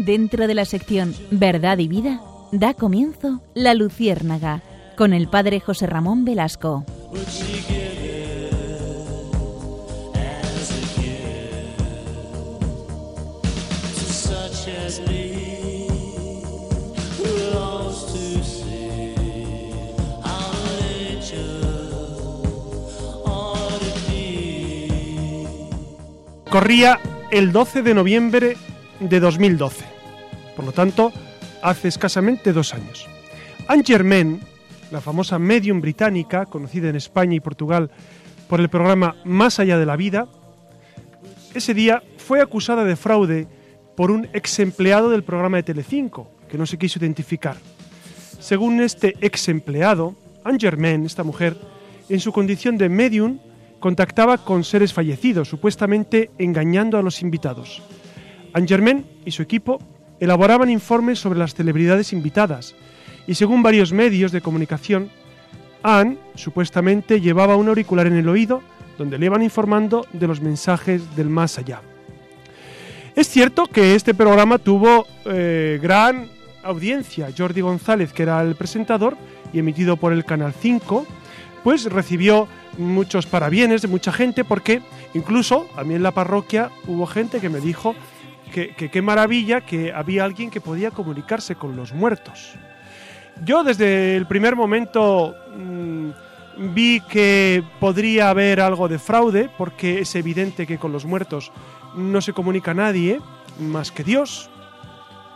Dentro de la sección Verdad y Vida, da comienzo La Luciérnaga, con el padre José Ramón Velasco. Corría el 12 de noviembre de 2012, por lo tanto, hace escasamente dos años. Anne Germain, la famosa medium británica, conocida en España y Portugal por el programa Más allá de la vida, ese día fue acusada de fraude por un ex empleado del programa de Telecinco, que no se quiso identificar. Según este ex empleado, Anne Germain, esta mujer, en su condición de medium, contactaba con seres fallecidos, supuestamente engañando a los invitados. Angermain y su equipo elaboraban informes sobre las celebridades invitadas y según varios medios de comunicación, Anne supuestamente llevaba un auricular en el oído donde le iban informando de los mensajes del más allá. Es cierto que este programa tuvo eh, gran audiencia. Jordi González, que era el presentador y emitido por el Canal 5, pues recibió muchos parabienes de mucha gente porque incluso a mí en la parroquia hubo gente que me dijo que qué maravilla que había alguien que podía comunicarse con los muertos. Yo desde el primer momento mm, vi que podría haber algo de fraude porque es evidente que con los muertos no se comunica nadie más que Dios.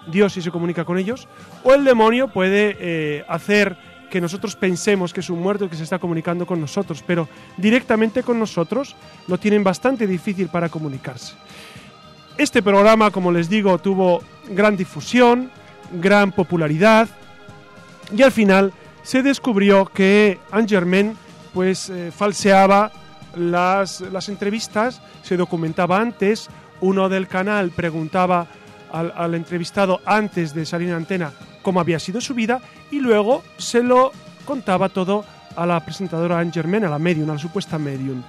Dios sí se comunica con ellos. O el demonio puede eh, hacer que nosotros pensemos que es un muerto que se está comunicando con nosotros, pero directamente con nosotros lo tienen bastante difícil para comunicarse. Este programa, como les digo, tuvo gran difusión, gran popularidad y al final se descubrió que Angermain pues eh, falseaba las, las, entrevistas, se documentaba antes, uno del canal preguntaba al, entrevistado antes de salir en antena cómo había sido su vida y luego se lo contaba todo a la presentadora Anne a la medium, a la supuesta medium.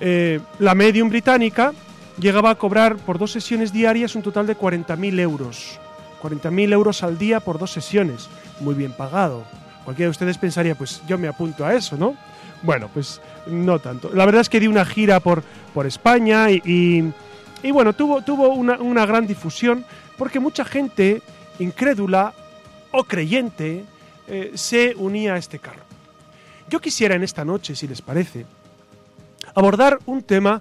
Eh, la medium británica llegaba a cobrar por dos sesiones diarias un total de 40.000 euros. 40.000 euros al día por dos sesiones. Muy bien pagado. Cualquiera de ustedes pensaría, pues yo me apunto a eso, ¿no? Bueno, pues no tanto. La verdad es que di una gira por, por España y, y, bueno, tuvo, tuvo una, una gran difusión porque mucha gente incrédula o creyente eh, se unía a este carro. Yo quisiera en esta noche, si les parece, abordar un tema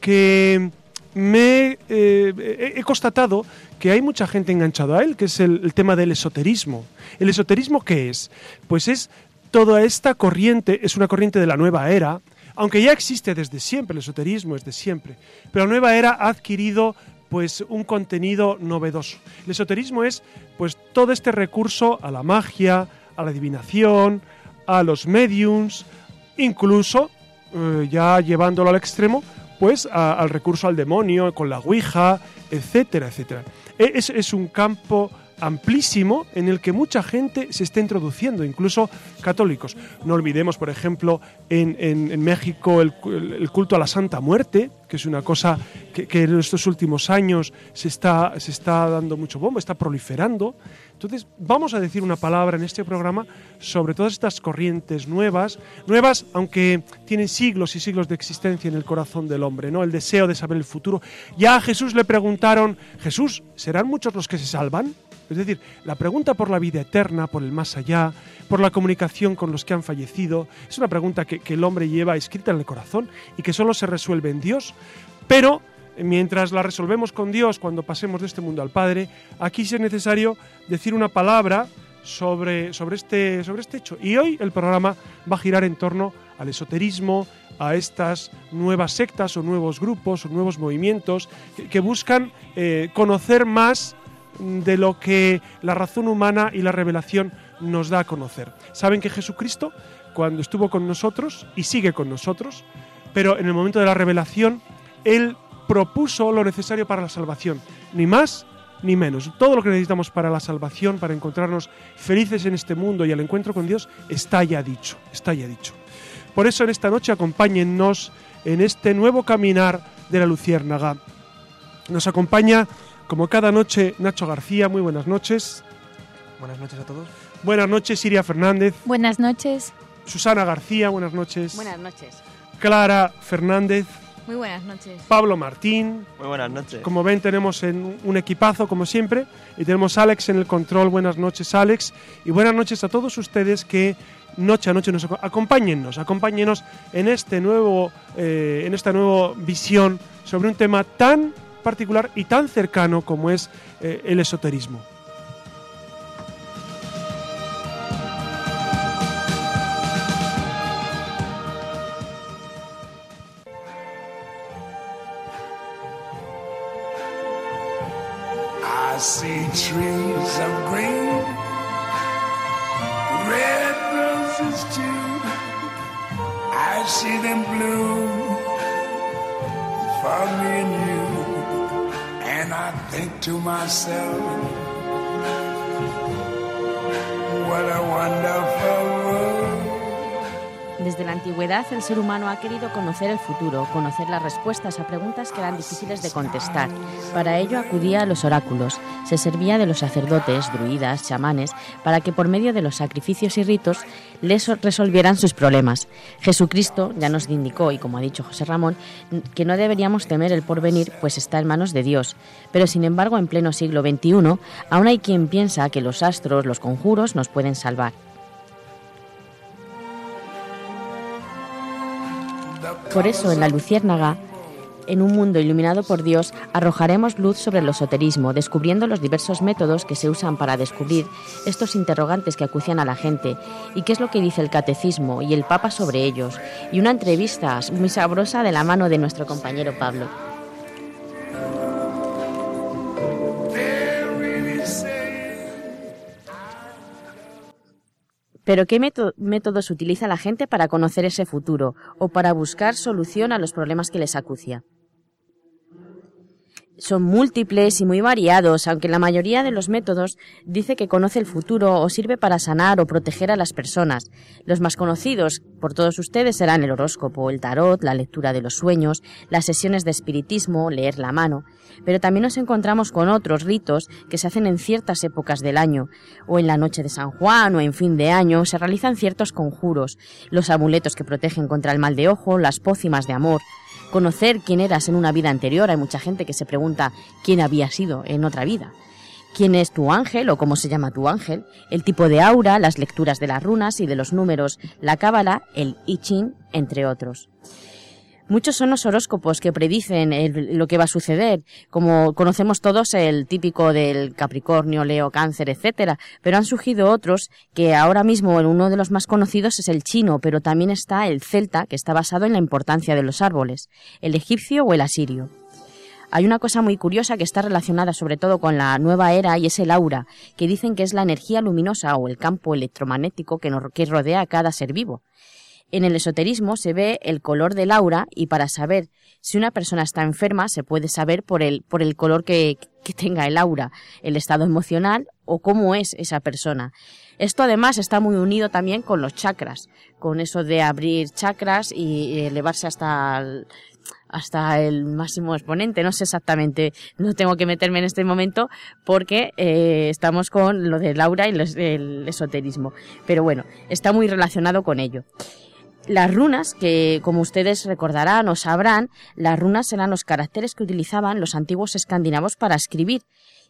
que me eh, he constatado que hay mucha gente enganchada a él, que es el, tema del esoterismo. ¿El esoterismo qué es? Pues es toda esta corriente, es una corriente de la nueva era, aunque ya existe desde siempre, el esoterismo es de siempre, pero la nueva era ha adquirido pues un contenido novedoso. El esoterismo es pues todo este recurso a la magia, a la adivinación, a los mediums, incluso eh, ya llevándolo al extremo, pues al recurso al demonio con la ouija, etcétera, etcétera. E, es, es un campo amplísimo en el que mucha gente se está introduciendo, incluso católicos. No olvidemos, por ejemplo, en, en, México el, el, culto a la Santa Muerte, que es una cosa que, que, en estos últimos años se está, se está dando mucho bombo, está proliferando. Entonces, vamos a decir una palabra en este programa sobre todas estas corrientes nuevas, nuevas aunque tienen siglos y siglos de existencia en el corazón del hombre, ¿no? El deseo de saber el futuro. Ya a Jesús le preguntaron, Jesús, ¿serán muchos los que se salvan? Es decir, la pregunta por la vida eterna, por el más allá, por la comunicación con los que han fallecido, es una pregunta que, que el hombre lleva escrita en el corazón y que solo se resuelve en Dios, pero mientras la resolvemos con Dios cuando pasemos de este mundo al Padre, aquí sí es necesario decir una palabra sobre, sobre, este, sobre este hecho. Y hoy el programa va a girar en torno al esoterismo, a estas nuevas sectas o nuevos grupos o nuevos movimientos que, buscan eh, conocer más de lo que la razón humana y la revelación nos da a conocer. Saben que Jesucristo, cuando estuvo con nosotros y sigue con nosotros, pero en el momento de la revelación, Él propuso lo necesario para la salvación, ni más ni menos. Todo lo que necesitamos para la salvación, para encontrarnos felices en este mundo y al encuentro con Dios, está ya dicho, está ya dicho. Por eso en esta noche acompáñennos en este nuevo caminar de la Luciérnaga. Nos acompaña Como cada noche, Nacho García, muy buenas noches. Buenas noches a todos. Buenas noches, Siria Fernández. Buenas noches. Susana García, buenas noches. Buenas noches. Clara Fernández. Muy buenas noches. Pablo Martín. Muy buenas noches. Como ven, tenemos en un equipazo, como siempre, y tenemos a Alex en el control. Buenas noches, Alex. Y buenas noches a todos ustedes que noche a noche nos acompáñennos, acompáñenos en este nuevo, eh, en esta nueva visión sobre un tema tan particular y tan cercano como es eh, el esoterismo. I see trees of green, red roses too. I see them bloom for me and you. And I think to myself, what a wonderful. Desde la antigüedad el ser humano ha querido conocer el futuro, conocer las respuestas a preguntas que eran difíciles de contestar. Para ello acudía a los oráculos, se servía de los sacerdotes, druidas, chamanes, para que por medio de los sacrificios y ritos les resolvieran sus problemas. Jesucristo ya nos indicó, y como ha dicho José Ramón, que no deberíamos temer el porvenir, pues está en manos de Dios. Pero sin embargo, en pleno siglo XXI, aún hay quien piensa que los astros, los conjuros, nos pueden salvar. Por eso, en la Luciérnaga, en un mundo iluminado por Dios, arrojaremos luz sobre el esoterismo, descubriendo los diversos métodos que se usan para descubrir estos interrogantes que acucian a la gente y qué es lo que dice el catecismo y el Papa sobre ellos, y una entrevista muy sabrosa de la mano de nuestro compañero Pablo. Pero ¿qué métodos utiliza la gente para conocer ese futuro o para buscar solución a los problemas que les acucia? Son múltiples y muy variados, aunque la mayoría de los métodos dice que conoce el futuro o sirve para sanar o proteger a las personas. Los más conocidos por todos ustedes serán el horóscopo, el tarot, la lectura de los sueños, las sesiones de espiritismo, leer la mano, pero también nos encontramos con otros ritos que se hacen en ciertas épocas del año, o en la noche de San Juan o en fin de año se realizan ciertos conjuros, los amuletos que protegen contra el mal de ojo, las pócimas de amor, conocer quién eras en una vida anterior. Hay mucha gente que se pregunta quién había sido en otra vida. ¿Quién es tu ángel o cómo se llama tu ángel? El tipo de aura, las lecturas de las runas y de los números, la cábala, el I Ching, entre otros. Muchos son los horóscopos que predicen lo que va a suceder, como conocemos todos el típico del Capricornio, Leo, Cáncer, etcétera, pero han surgido otros que ahora mismo uno de los más conocidos es el chino, pero también está el celta, que está basado en la importancia de los árboles, el egipcio o el asirio. Hay una cosa muy curiosa que está relacionada sobre todo con la nueva era y es el aura, que dicen que es la energía luminosa o el campo electromagnético que, que rodea a cada ser vivo. En el esoterismo se ve el color del aura y para saber si una persona está enferma se puede saber por el, por el color que, que tenga el aura, el estado emocional o cómo es esa persona. Esto además está muy unido también con los chakras, con eso de abrir chakras y elevarse hasta el, hasta el máximo exponente. No sé exactamente, no tengo que meterme en este momento porque eh, estamos con lo del aura y el esoterismo. Pero bueno, está muy relacionado con ello. Las runas, que como ustedes recordarán o sabrán, las runas eran los caracteres que utilizaban los antiguos escandinavos para escribir,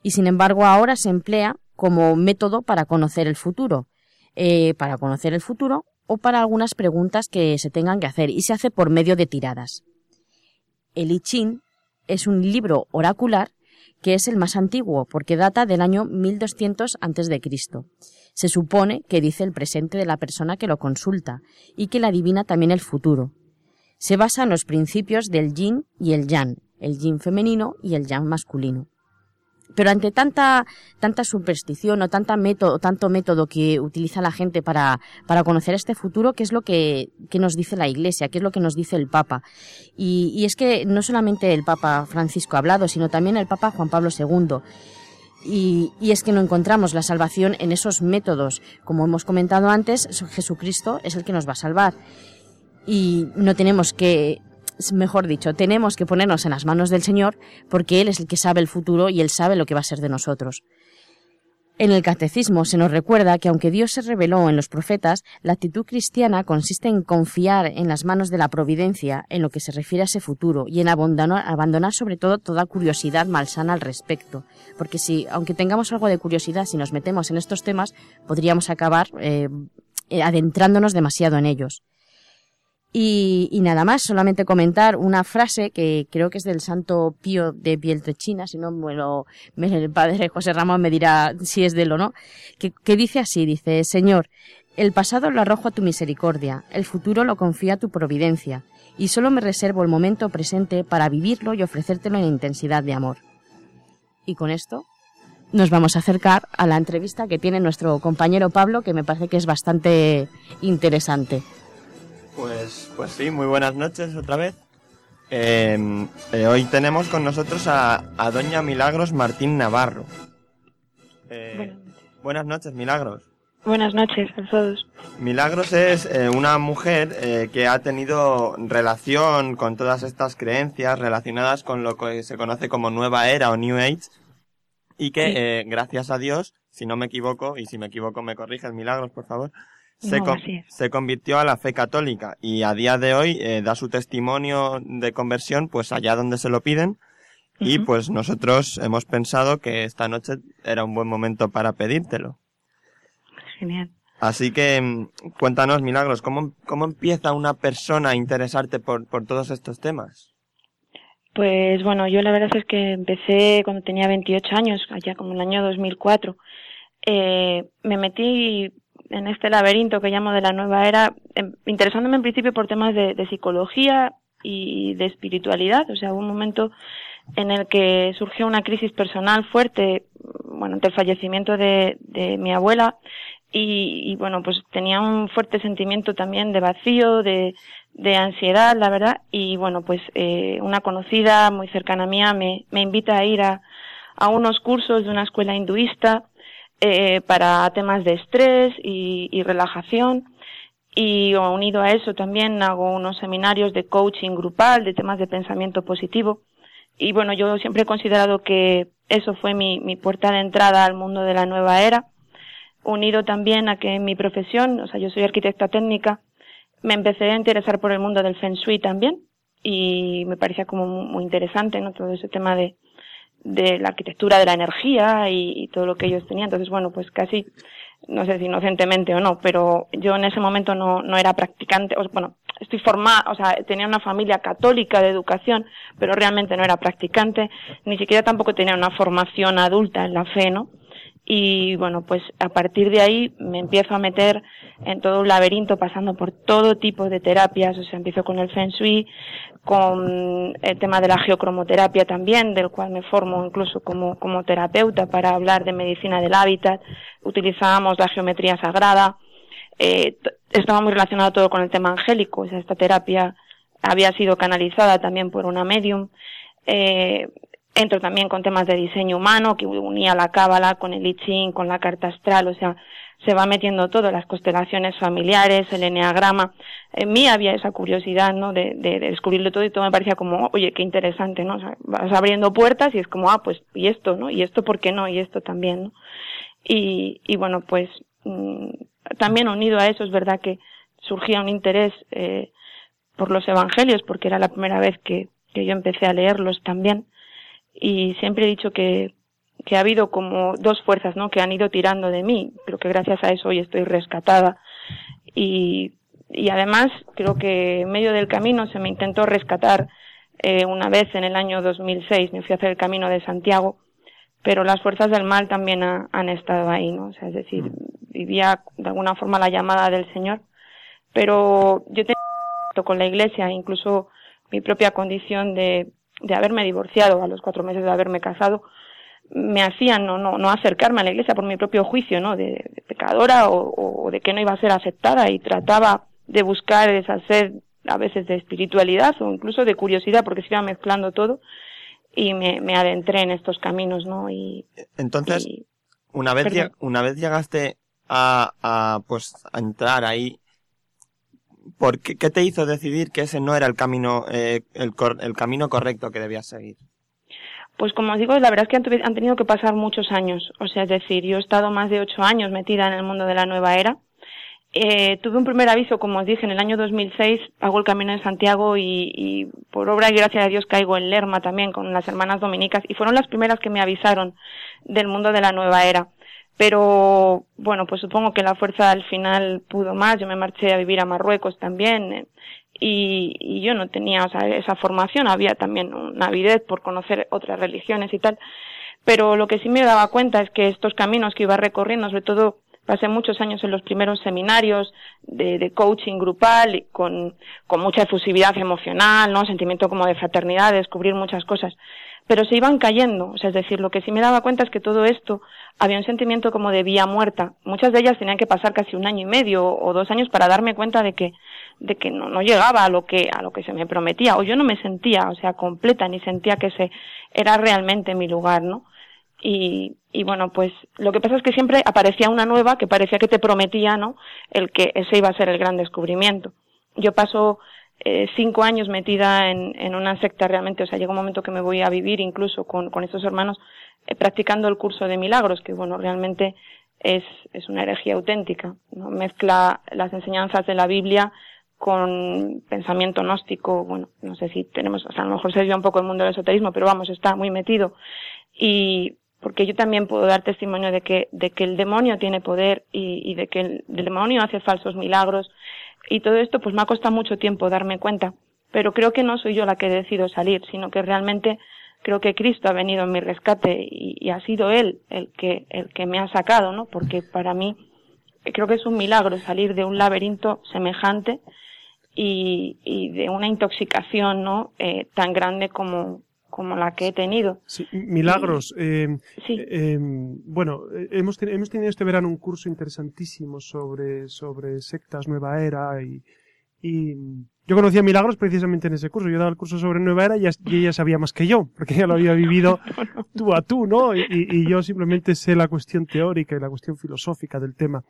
y sin embargo ahora se emplea como método para conocer el futuro, eh, para conocer el futuro o para algunas preguntas que se tengan que hacer, y se hace por medio de tiradas. El I Ching es un libro oracular que es el más antiguo porque data del año 1200 a.C. Se supone que dice el presente de la persona que lo consulta y que le adivina también el futuro. Se basa en los principios del yin y el yang, el yin femenino y el yang masculino. Pero ante tanta, tanta superstición o tanta método, tanto método que utiliza la gente para, para conocer este futuro, ¿qué es lo que, que, nos dice la Iglesia? ¿Qué es lo que nos dice el Papa? Y, y es que no solamente el Papa Francisco ha hablado, sino también el Papa Juan Pablo II. Y, es que no encontramos la salvación en esos métodos. Como hemos comentado antes, Jesucristo es el que nos va a salvar. Y no tenemos que mejor dicho, tenemos que ponernos en las manos del Señor porque Él es el que sabe el futuro y Él sabe lo que va a ser de nosotros. En el catecismo se nos recuerda que aunque Dios se reveló en los profetas, la actitud cristiana consiste en confiar en las manos de la providencia en lo que se refiere a ese futuro y en abandonar, sobre todo toda curiosidad malsana al respecto. Porque si, aunque tengamos algo de curiosidad, si nos metemos en estos temas, podríamos acabar eh, adentrándonos demasiado en ellos. Y, y, nada más, solamente comentar una frase que creo que es del Santo Pío de Pieltrechina, si no, bueno, el padre José Ramón me dirá si es de él o no, que, que dice así, dice, Señor, el pasado lo arrojo a tu misericordia, el futuro lo confío a tu providencia, y solo me reservo el momento presente para vivirlo y ofrecértelo en intensidad de amor. Y con esto nos vamos a acercar a la entrevista que tiene nuestro compañero Pablo, que me parece que es bastante interesante. Pues, pues sí, muy buenas noches otra vez. Eh, eh, hoy tenemos con nosotros a, a, Doña Milagros Martín Navarro. Eh, buenas, noches. buenas noches, Milagros. Buenas noches a todos. Milagros es eh, una mujer eh, que ha tenido relación con todas estas creencias relacionadas con lo que se conoce como Nueva Era o New Age y que, sí. gracias a Dios, si no me equivoco, y si me equivoco me corriges, Milagros, por favor, se, no, con, se, convirtió a la fe católica y a día de hoy eh, da su testimonio de conversión pues allá donde se lo piden uh -huh. y pues nosotros hemos pensado que esta noche era un buen momento para pedírtelo. Genial. Así que mm, cuéntanos, Milagros, ¿cómo, cómo empieza una persona a interesarte por, por todos estos temas? Pues bueno, yo la verdad es que empecé cuando tenía 28 años, allá como en el año 2004. Eh, me metí en este laberinto que llamo de la nueva era, em, interesándome en principio por temas de, psicología y de espiritualidad. O sea, hubo un momento en el que surgió una crisis personal fuerte, bueno, ante el fallecimiento de, de mi abuela. Y, y, bueno, pues tenía un fuerte sentimiento también de vacío, de, de ansiedad, la verdad. Y bueno, pues eh, una conocida muy cercana mía me, me invita a ir a unos cursos de una escuela hinduista eh, para temas de estrés y, y, relajación. Y unido a eso también hago unos seminarios de coaching grupal, de temas de pensamiento positivo. Y bueno, yo siempre he considerado que eso fue mi, mi puerta de entrada al mundo de la nueva era. Unido también a que en mi profesión, o sea, yo soy arquitecta técnica, me empecé a interesar por el mundo del Feng Shui también. Y me parecía como muy interesante, ¿no? Todo ese tema de, de la arquitectura de la energía y, todo lo que ellos tenían. Entonces, bueno, pues casi, no sé si inocentemente o no, pero yo en ese momento no, no era practicante, o, bueno, estoy formada, o sea, tenía una familia católica de educación, pero realmente no era practicante, ni siquiera tampoco tenía una formación adulta en la fe, ¿no? Y bueno, pues a partir de ahí me empiezo a meter en todo un laberinto pasando por todo tipo de terapias, o sea, empiezo con el Feng Shui, con el tema de la geocromoterapia también, del cual me formo incluso como, como terapeuta para hablar de medicina del hábitat, utilizábamos la geometría sagrada, eh, estaba muy relacionado todo con el tema angélico, o sea, esta terapia había sido canalizada también por una medium, eh, entro también con temas de diseño humano, que unía la cábala con el I Ching, con la carta astral, o sea, se va metiendo todo, las constelaciones familiares, el eneagrama. En mí había esa curiosidad, ¿no? De, de, de, descubrirlo todo y todo me parecía como, oye, qué interesante, ¿no? O sea, vas abriendo puertas y es como, ah, pues, y esto, ¿no? Y esto, ¿por qué no? Y esto también, ¿no? Y, y bueno, pues, mmm, también unido a eso es verdad que surgía un interés, eh, por los evangelios, porque era la primera vez que, que yo empecé a leerlos también y siempre he dicho que, que ha habido como dos fuerzas, ¿no? Que han ido tirando de mí. Creo que gracias a eso hoy estoy rescatada. Y, y además creo que en medio del camino se me intentó rescatar eh, una vez en el año 2006. Me fui a hacer el camino de Santiago, pero las fuerzas del mal también ha, han estado ahí, ¿no? O sea, es decir, vivía de alguna forma la llamada del Señor. Pero yo tengo con la iglesia, incluso mi propia condición de de haberme divorciado a los cuatro meses de haberme casado, me hacían no, no, no acercarme a la iglesia por mi propio juicio, ¿no? De, de pecadora o, o, de que no iba a ser aceptada y trataba de buscar esa sed a veces de espiritualidad o incluso de curiosidad porque se iba mezclando todo y me, me adentré en estos caminos, ¿no? Y, Entonces, y, una vez, una vez llegaste a, a, pues, a entrar ahí, ¿por qué, te hizo decidir que ese no era el camino, eh, el, cor- el camino correcto que debías seguir? Pues como os digo, la verdad es que han, tenido que pasar muchos años. O sea, es decir, yo he estado más de ocho años metida en el mundo de la nueva era. Eh, tuve un primer aviso, como os dije, en el año 2006 hago el Camino de Santiago y, y por obra y gracia de Dios caigo en Lerma también con las hermanas dominicas y fueron las primeras que me avisaron del mundo de la nueva era. Pero bueno, pues supongo que la fuerza al final pudo más. Yo me marché a vivir a Marruecos también eh, y, y yo no tenía esa formación. Había también una avidez por conocer otras religiones y tal. Pero lo que sí me daba cuenta es que estos caminos que iba recorriendo, sobre todo pasé muchos años en los primeros seminarios de, coaching grupal con, con mucha efusividad emocional, ¿no? Sentimiento como de fraternidad, de descubrir muchas cosas. Pero se iban cayendo, o sea, es decir, lo que sí me daba cuenta es que todo esto había un sentimiento como de vía muerta. Muchas de ellas tenían que pasar casi un año y medio o dos años para darme cuenta de que, de que no, no llegaba a lo que, a lo que se me prometía, o yo no me sentía, o sea, completa, ni sentía que ese era realmente mi lugar, ¿no? Y, y bueno, pues lo que pasa es que siempre aparecía una nueva que parecía que te prometía, ¿no? El que ese iba a ser el gran descubrimiento. Yo paso eh, cinco años metida en, en una secta realmente, o sea, llega un momento que me voy a vivir incluso con, con estos hermanos eh, practicando el curso de milagros, que bueno, realmente es, es una herejía auténtica, ¿no? Mezcla las enseñanzas de la Biblia con pensamiento gnóstico, bueno, no sé si tenemos, o sea, a lo mejor se desvía un poco el mundo del esoterismo, pero vamos, está muy metido. Y porque yo también puedo dar testimonio de que, de que el demonio tiene poder y, y de que el, demonio hace falsos milagros. Y todo esto pues me ha costado mucho tiempo darme cuenta. Pero creo que no soy yo la que decido salir, sino que realmente creo que Cristo ha venido en mi rescate y, y ha sido Él el que, el que me ha sacado, ¿no? Porque para mí creo que es un milagro salir de un laberinto semejante y, y de una intoxicación, ¿no? Eh, tan grande como, como la que he tenido. Sí, milagros. eh, Sí. eh, bueno, hemos, ten- hemos tenido este verano un curso interesantísimo sobre, sobre sectas, nueva era y, y yo conocía Milagros precisamente en ese curso. Yo daba el curso sobre nueva era y, ella- sabía más que yo, porque ella lo había vivido tú a tú, ¿no? Y yo simplemente sé la cuestión teórica y la cuestión filosófica del tema.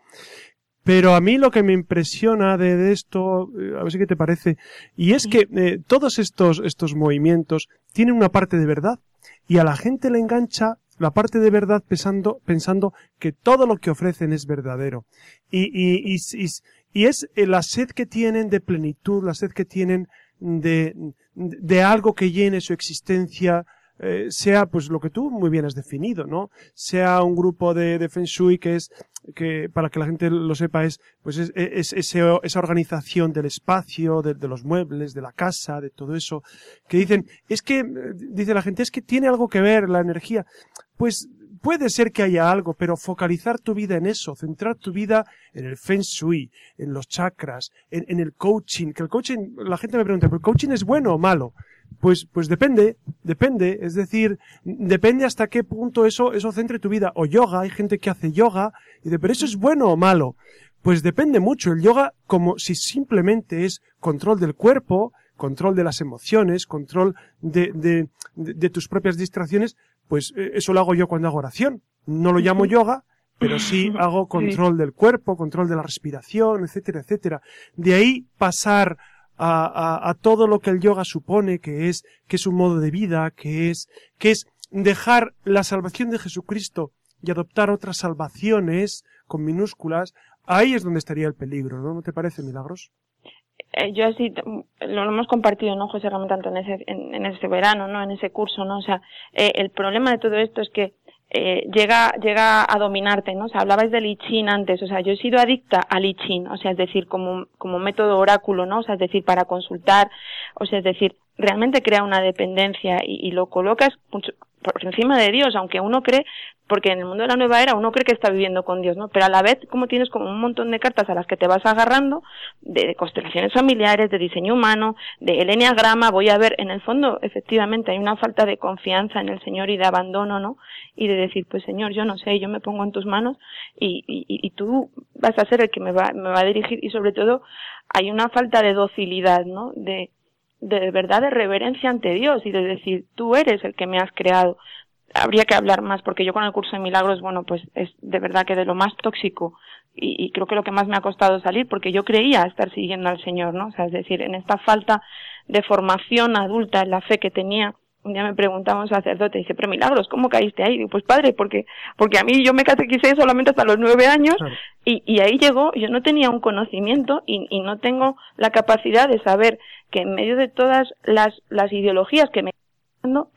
Pero a mí lo que me impresiona de, de esto, eh, a ver si qué te parece, y es que eh, todos estos, estos movimientos tienen una parte de verdad y a la gente le engancha la parte de verdad pensando, pensando que todo lo que ofrecen es verdadero. Y, y, y, y- y es eh, la sed que tienen de plenitud, la sed que tienen de, de algo que llene su existencia, eh, sea pues lo que tú muy bien has definido, ¿no? Sea un grupo de, de Feng Shui que es, que para que la gente lo sepa es, pues es, es- ese- esa organización del espacio, de, los muebles, de la casa, de todo eso, que dicen, es que, dice la gente, es que tiene algo que ver la energía. Pues puede ser que haya algo, pero focalizar tu vida en eso, centrar tu vida en el feng shui, en los chakras, en, en el coaching, que el coaching, la gente me pregunta, ¿pero el coaching es bueno o malo? Pues, pues depende, depende, es decir, depende hasta qué punto eso, eso centre tu vida. O yoga, hay gente que hace yoga, y dice, pero eso es bueno o malo. Pues depende mucho. El yoga, como si simplemente es control del cuerpo, control de las emociones, control de, de, de, de tus propias distracciones, pues eh, eso lo hago yo cuando hago oración. No lo llamo yoga, pero sí hago control del cuerpo, control de la respiración, etcétera, etcétera. De ahí pasar a, a, a todo lo que el yoga supone, que es, que es un modo de vida, que es, que es dejar la salvación de Jesucristo y adoptar otras salvaciones con minúsculas, ahí es donde estaría el peligro, ¿no? ¿No te parece, Milagros? Eh, yo así lo hemos compartido no José Ramón tanto en ese en, en ese verano no en ese curso no o sea eh, el problema de todo esto es que eh, llega llega a dominarte no o sea hablabais del I Ching antes o sea yo he sido adicta al I Ching o sea es decir como como método oráculo no o sea es decir para consultar o sea es decir realmente crea una dependencia y, lo colocas mucho por encima de Dios, aunque uno cree, porque en el mundo de la nueva era uno cree que está viviendo con Dios, ¿no? Pero a la vez, como tienes como un montón de cartas a las que te vas agarrando, de, de constelaciones familiares, de diseño humano, de el enneagrama, voy a ver, en el fondo, efectivamente, hay una falta de confianza en el Señor y de abandono, ¿no? Y de decir, pues Señor, yo no sé, yo me pongo en tus manos y, y, y tú vas a ser el que me va, me va a dirigir y sobre todo hay una falta de docilidad, ¿no? De, de verdad de reverencia ante Dios y de decir, tú eres el que me has creado. habría que hablar más, porque yo con el curso de milagros, bueno, pues es de verdad que de lo más tóxico y, y creo que lo que más me ha costado salir, porque yo creía estar siguiendo al Señor, ¿no? O sea, es decir, en esta falta de formación adulta en la fe que tenía, un día me preguntaba un sacerdote, dice, pero milagros, ¿cómo caíste ahí? Digo, pues padre, porque, porque a mí yo me catequicé solamente hasta los nueve años Claro. y, y ahí llegó, yo no tenía un conocimiento y, y no tengo la capacidad de saber que en medio de todas las, las ideologías que me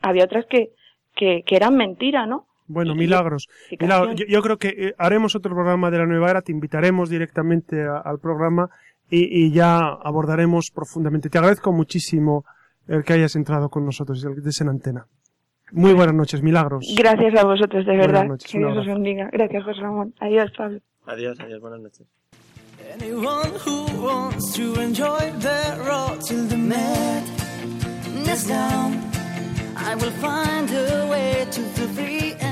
había otras que, que, que eran mentira, ¿no? Bueno, milagros. Yo, yo creo que eh, haremos otro programa de la nueva era, te invitaremos directamente a- al programa y, y ya abordaremos profundamente. Te agradezco muchísimo el que hayas entrado con nosotros y el que estés en antena. Muy buenas noches, milagros. Gracias a vosotros, de Buenas verdad. noches, que Dios os bendiga. Gracias, José Ramón. Adiós, Pablo. Adiós, adiós, buenas noches. Anyone who wants to enjoy the road till the madness down, I will find a way to free and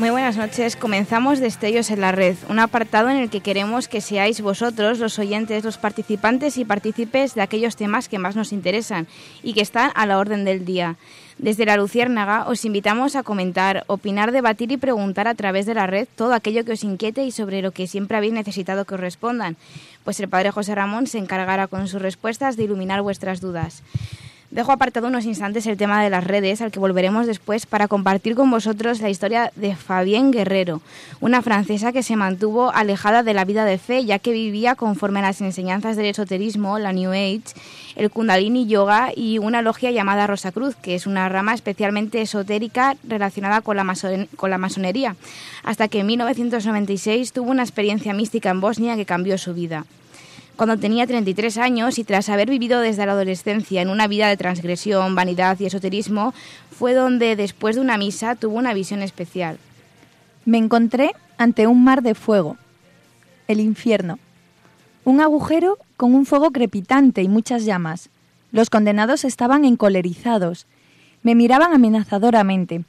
Muy buenas noches. Comenzamos Destellos en la Red, un apartado en el que queremos que seáis vosotros, los oyentes, los participantes y partícipes de aquellos temas que más nos interesan y que están a la orden del día. Desde la Luciérnaga os invitamos a comentar, opinar, debatir y preguntar a través de la red todo aquello que os inquiete y sobre lo que siempre habéis necesitado que os respondan, pues el Padre José Ramón se encargará con sus respuestas de iluminar vuestras dudas. Dejo apartado unos instantes el tema de las redes, al que volveremos después para compartir con vosotros la historia de Fabienne Guerrero, una francesa que se mantuvo alejada de la vida de fe, ya que vivía conforme a las enseñanzas del esoterismo, la New Age, el Kundalini Yoga y una logia llamada Rosa Cruz, que es una rama especialmente esotérica relacionada con la, mason- con la masonería, hasta que en 1996 tuvo una experiencia mística en Bosnia que cambió su vida cuando tenía 33 años y tras haber vivido desde la adolescencia en una vida de transgresión, vanidad y esoterismo, fue donde después de una misa tuvo una visión especial. Me encontré ante un mar de fuego, el infierno. Un agujero con un fuego crepitante y muchas llamas. Los condenados estaban encolerizados. Me miraban amenazadoramente.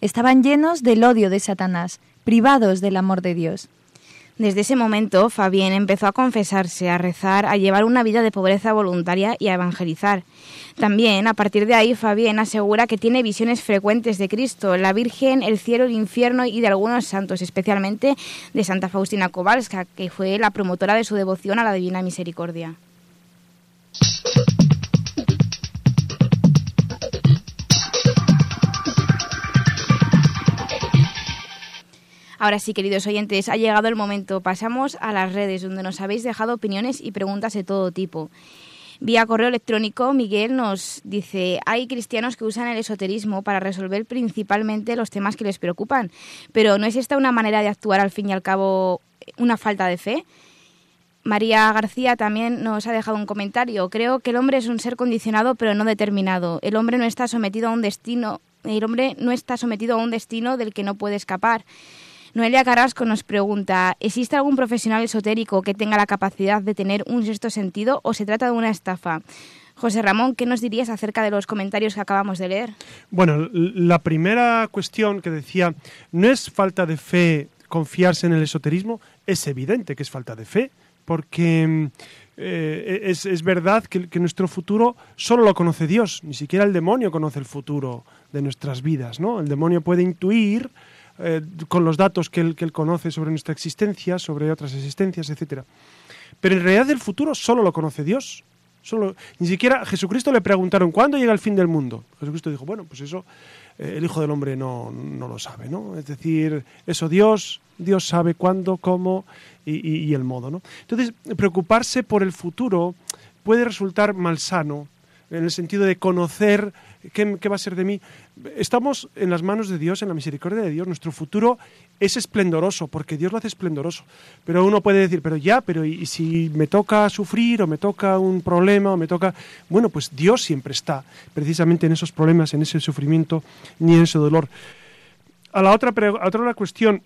Estaban llenos del odio de Satanás, privados del amor de Dios. Desde ese momento, Fabián empezó a confesarse, a rezar, a llevar una vida de pobreza voluntaria y a evangelizar. También, a partir de ahí, Fabián asegura que tiene visiones frecuentes de Cristo, la Virgen, el cielo, el infierno y de algunos santos, especialmente de Santa Faustina Kowalska, que fue la promotora de su devoción a la Divina Misericordia. Ahora sí, queridos oyentes, ha llegado el momento. Pasamos a las redes, donde nos habéis dejado opiniones y preguntas de todo tipo. Vía correo electrónico, Miguel nos dice, hay cristianos que usan el esoterismo para resolver principalmente los temas que les preocupan, pero ¿no es esta una manera de actuar al fin y al cabo una falta de fe? María García también nos ha dejado un comentario. Creo que el hombre es un ser condicionado pero no determinado. El hombre no está sometido a un destino, el hombre no está sometido a un destino del que no puede escapar. Noelia Carrasco nos pregunta, ¿existe algún profesional esotérico que tenga la capacidad de tener un sexto sentido o se trata de una estafa? José Ramón, ¿qué nos dirías acerca de los comentarios que acabamos de leer? Bueno, la primera cuestión que decía, no es falta de fe confiarse en el esoterismo, es evidente que es falta de fe, porque mm, eh, es, es verdad que, que nuestro futuro solo lo conoce Dios, ni siquiera el demonio conoce el futuro de nuestras vidas, ¿no? El demonio puede intuir eh, con los datos que él, que él conoce sobre nuestra existencia, sobre otras existencias, etcétera. Pero en realidad el futuro solo lo conoce Dios. Solo, ni siquiera a Jesucristo le preguntaron ¿cuándo llega el fin del mundo? Jesucristo dijo, bueno, pues eso eh, el Hijo del Hombre no, no lo sabe, ¿no? Es decir, eso Dios, Dios sabe cuándo, cómo y, y- y el modo, ¿no? Entonces, preocuparse por el futuro puede resultar malsano en el sentido de conocer qué, qué va a ser de mí. Estamos en las manos de Dios, en la misericordia de Dios. Nuestro futuro es esplendoroso, porque Dios lo hace esplendoroso. Pero uno puede decir, pero ya, pero ¿y si me toca sufrir o me toca un problema o me toca... Bueno, pues Dios siempre está precisamente en esos problemas, en ese sufrimiento ni en ese dolor. A la otra, a otra cuestión,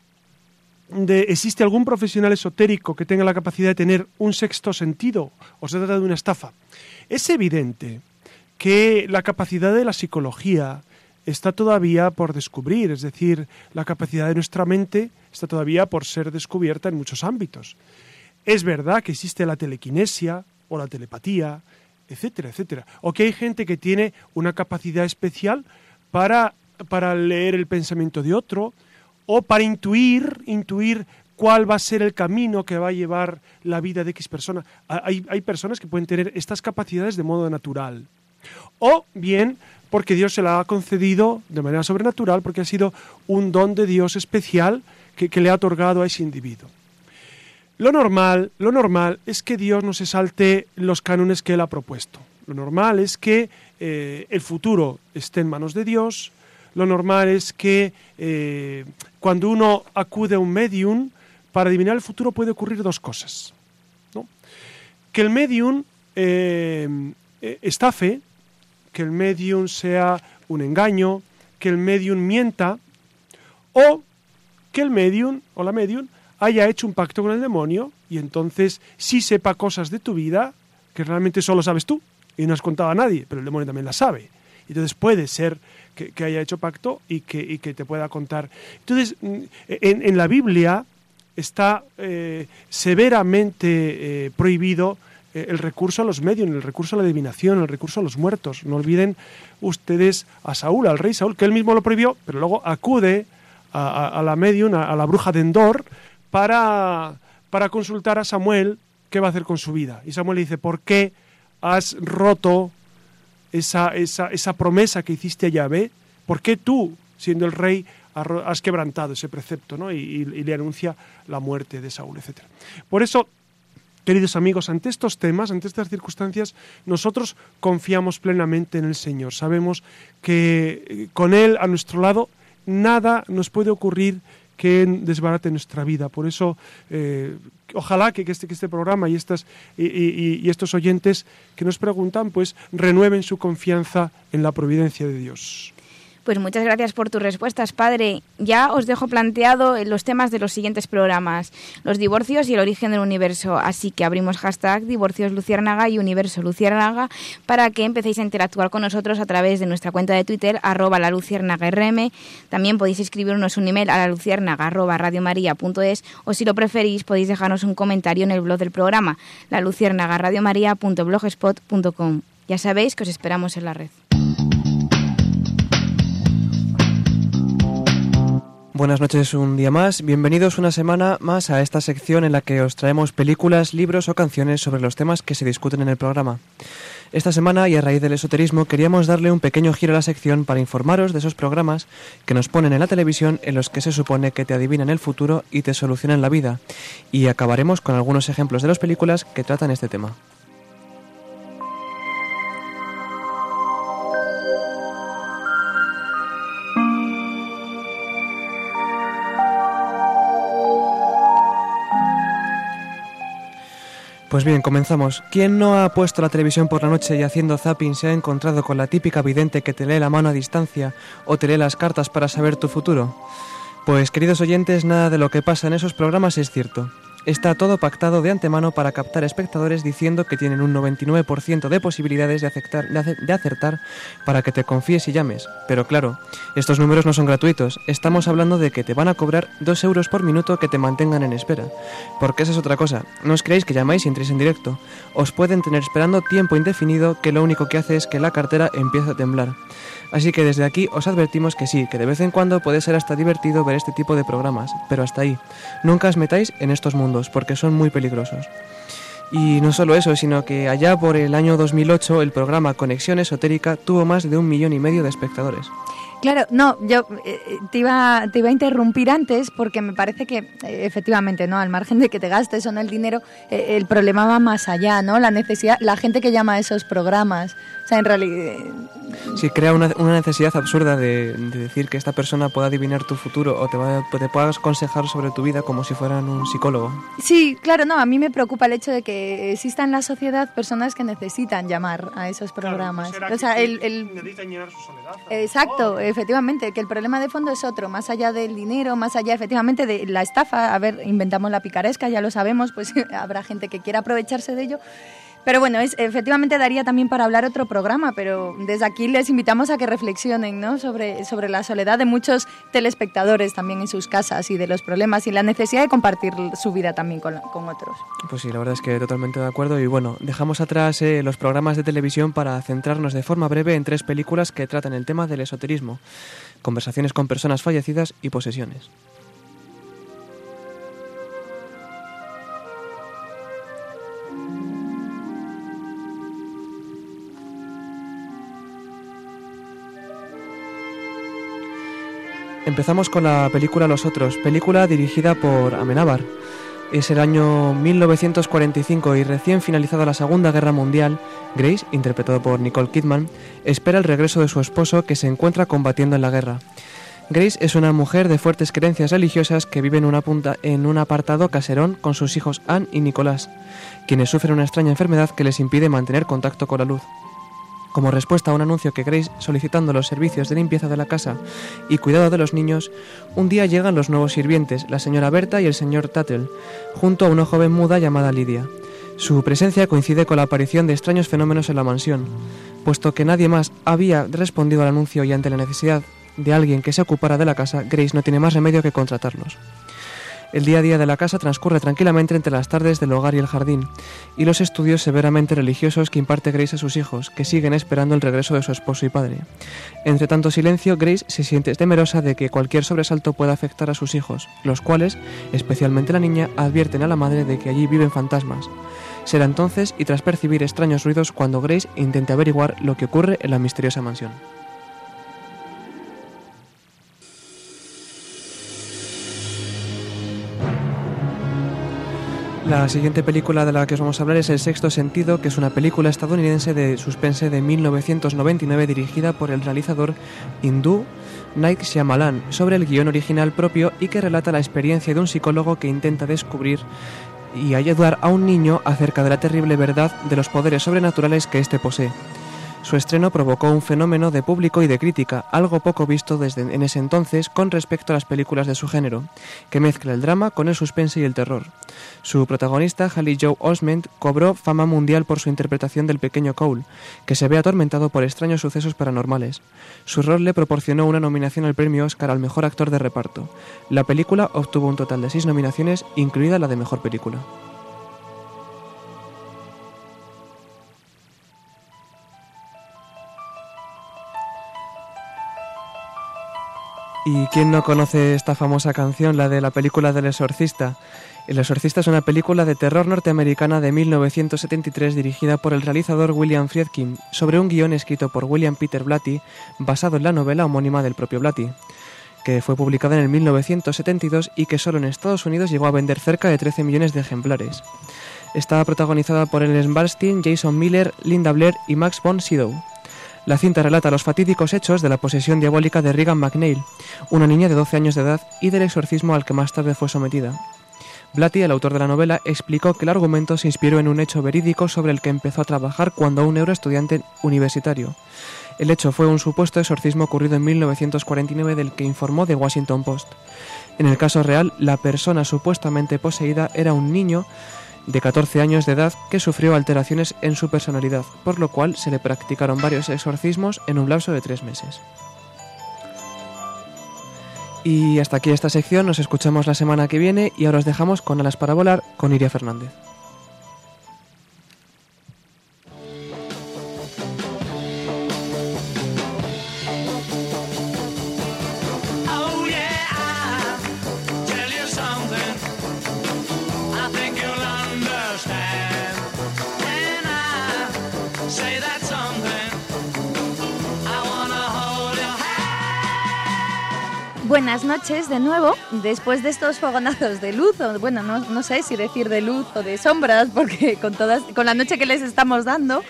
de existe algún profesional esotérico que tenga la capacidad de tener un sexto sentido o se trata de una estafa. Es evidente que la capacidad de la psicología está todavía por descubrir, es decir, la capacidad de nuestra mente está todavía por ser descubierta en muchos ámbitos. Es verdad que existe la telequinesia o la telepatía, etcétera, etcétera. O que hay gente que tiene una capacidad especial para, para leer el pensamiento de otro o para intuir, intuir cuál va a ser el camino que va a llevar la vida de X persona. Hay, hay personas que pueden tener estas capacidades de modo natural. O bien porque Dios se la ha concedido de manera sobrenatural, porque ha sido un don de Dios especial que, le ha otorgado a ese individuo. Lo normal, lo normal es que Dios no se salte los cánones que Él ha propuesto. Lo normal es que eh, el futuro esté en manos de Dios. Lo normal es que eh, cuando uno acude a un medium, para adivinar el futuro puede ocurrir dos cosas. ¿no? Que el medium eh, estafe, que el medium sea un engaño, que el medium mienta, o que el medium o la medium haya hecho un pacto con el demonio y entonces sí sepa cosas de tu vida que realmente solo sabes tú y no has contado a nadie, pero el demonio también las sabe. Entonces puede ser que, que haya hecho pacto y que, te pueda contar. Entonces, en, en la Biblia está eh, severamente eh, prohibido el recurso a los medios, el recurso a la adivinación, el recurso a los muertos. No olviden ustedes a Saúl, al rey Saúl, que él mismo lo prohibió, pero luego acude a, la medium, a, la bruja de Endor, para, para consultar a Samuel qué va a hacer con su vida. Y Samuel le dice, ¿por qué has roto esa, esa, esa promesa que hiciste a Yahvé? ¿Por qué tú, siendo el rey, has quebrantado ese precepto ¿no? y le anuncia la muerte de Saúl, etc. Por eso, queridos amigos, ante estos temas, ante estas circunstancias, nosotros confiamos plenamente en el Señor. Sabemos que eh, con Él a nuestro lado nada nos puede ocurrir que desbarate nuestra vida. Por eso, eh, ojalá que, que, este, que, este, programa y, estas, y, y, y, estos oyentes que nos preguntan, pues renueven su confianza en la providencia de Dios. Pues muchas gracias por tus respuestas, padre. Ya os dejo planteado los temas de los siguientes programas, los divorcios y el origen del universo. Así que abrimos hashtag divorcios luciérnaga y universo luciérnaga para que empecéis a interactuar con nosotros a través de nuestra cuenta de Twitter, arroba la rm. También podéis escribirnos un email a la luciérnaga arroba radiomaria.es o si lo preferís podéis dejarnos un comentario en el blog del programa, la luciérnaga radiomaria.blogspot.com. Ya sabéis que os esperamos en la red. Buenas noches un día más, bienvenidos una semana más a esta sección en la que os traemos películas, libros o canciones sobre los temas que se discuten en el programa. Esta semana y a raíz del esoterismo queríamos darle un pequeño giro a la sección para informaros de esos programas que nos ponen en la televisión en los que se supone que te adivinan el futuro y te solucionan la vida. Y acabaremos con algunos ejemplos de las películas que tratan este tema. Pues bien, comenzamos. ¿Quién no ha puesto la televisión por la noche y haciendo zapping se ha encontrado con la típica vidente que te lee la mano a distancia o te lee las cartas para saber tu futuro? Pues queridos oyentes, nada de lo que pasa en esos programas es cierto. Está todo pactado de antemano para captar espectadores diciendo que tienen un 99% de posibilidades de, aceptar, de, acertar para que te confíes y llames. Pero claro, estos números no son gratuitos. Estamos hablando de que te van a cobrar 2 euros por minuto que te mantengan en espera. Porque esa es otra cosa. No os creéis que llamáis y entréis en directo. Os pueden tener esperando tiempo indefinido que lo único que hace es que la cartera empiece a temblar. Así que desde aquí os advertimos que sí, que de vez en cuando puede ser hasta divertido ver este tipo de programas, pero hasta ahí. Nunca os metáis en estos mundos, porque son muy peligrosos. Y no solo eso, sino que allá por el año 2008 el programa Conexión Esotérica tuvo más de un millón y medio de espectadores. Claro, no, yo eh, te, iba, te iba a interrumpir antes porque me parece que eh, efectivamente, ¿no? Al margen de que te gastes o no el dinero, eh, el problema va más allá, ¿no? La necesidad, la gente que llama a esos programas, o sea, en realidad... Sí, crea una, una necesidad absurda de, de, decir que esta persona pueda adivinar tu futuro o te, va, te pueda aconsejar sobre tu vida como si fueran un psicólogo. Sí, claro, no, a mí me preocupa el hecho de que exista en la sociedad personas que necesitan llamar a esos programas. Claro, o sea, el... el... Necesitan llenar su soledad. Exacto, oh, efectivamente, que el problema de fondo es otro, más allá del dinero, más allá efectivamente de la estafa, a ver, inventamos la picaresca, ya lo sabemos, pues habrá gente que quiera aprovecharse de ello. Pero bueno, es, efectivamente daría también para hablar otro programa, pero desde aquí les invitamos a que reflexionen ¿no? sobre, sobre la soledad de muchos telespectadores también en sus casas y de los problemas y la necesidad de compartir su vida también con, con otros. Pues sí, la verdad es que totalmente de acuerdo. Y bueno, dejamos atrás eh, los programas de televisión para centrarnos de forma breve en tres películas que tratan el tema del esoterismo, conversaciones con personas fallecidas y posesiones. Empezamos con la película Los Otros, película dirigida por Amenábar. Es el año 1945 y recién finalizada la Segunda Guerra Mundial, Grace, interpretado por Nicole Kidman, espera el regreso de su esposo que se encuentra combatiendo en la guerra. Grace es una mujer de fuertes creencias religiosas que vive en, una punta, en un apartado caserón con sus hijos Anne y Nicolás, quienes sufren una extraña enfermedad que les impide mantener contacto con la luz. Como respuesta a un anuncio que Grace solicitando los servicios de limpieza de la casa y cuidado de los niños, un día llegan los nuevos sirvientes, la señora Berta y el señor Tuttle, junto a una joven muda llamada Lidia. Su presencia coincide con la aparición de extraños fenómenos en la mansión, puesto que nadie más había respondido al anuncio y ante la necesidad de alguien que se ocupara de la casa, Grace no tiene más remedio que contratarlos. El día a día de la casa transcurre tranquilamente entre las tardes del hogar y el jardín, y los estudios severamente religiosos que imparte Grace a sus hijos, que siguen esperando el regreso de su esposo y padre. Entre tanto silencio, Grace se siente temerosa de que cualquier sobresalto pueda afectar a sus hijos, los cuales, especialmente la niña, advierten a la madre de que allí viven fantasmas. Será entonces y tras percibir extraños ruidos cuando Grace intente averiguar lo que ocurre en la misteriosa mansión. La siguiente película de la que os vamos a hablar es El Sexto Sentido, que es una película estadounidense de suspense de 1999 dirigida por el realizador hindú Night Shyamalan sobre el guion original propio y que relata la experiencia de un psicólogo que intenta descubrir y ayudar a un niño acerca de la terrible verdad de los poderes sobrenaturales que éste posee. Su estreno provocó un fenómeno de público y de crítica, algo poco visto desde en ese entonces con respecto a las películas de su género, que mezcla el drama con el suspense y el terror. Su protagonista, Hallie Joe Osment, cobró fama mundial por su interpretación del pequeño Cole, que se ve atormentado por extraños sucesos paranormales. Su rol le proporcionó una nominación al premio Oscar al mejor actor de reparto. La película obtuvo un total de seis nominaciones, incluida la de mejor película. ¿Y quién no conoce esta famosa canción, la de la película del exorcista? El exorcista es una película de terror norteamericana de 1973 dirigida por el realizador William Friedkin, sobre un guion escrito por William Peter Blatty, basado en la novela homónima del propio Blatty, que fue publicada en el 1972 y que solo en Estados Unidos llegó a vender cerca de 13 millones de ejemplares. Está protagonizada por Ellen Barstein, Jason Miller, Linda Blair y Max von Sydow. La cinta relata los fatídicos hechos de la posesión diabólica de Regan McNeil, una niña de 12 años de edad, y del exorcismo al que más tarde fue sometida. Blatty, el autor de la novela, explicó que el argumento se inspiró en un hecho verídico sobre el que empezó a trabajar cuando aún era estudiante universitario. El hecho fue un supuesto exorcismo ocurrido en 1949 del que informó The Washington Post. En el caso real, la persona supuestamente poseída era un niño de 14 años de edad que sufrió alteraciones en su personalidad, por lo cual se le practicaron varios exorcismos en un lapso de tres meses. Y hasta aquí esta sección, nos escuchamos la semana que viene y ahora os dejamos con Alas para Volar con Iria Fernández. Buenas noches de nuevo, después de estos fogonazos de luz, o bueno, no, sé si decir de luz o de sombras, porque con, todas, con la noche que les estamos dando,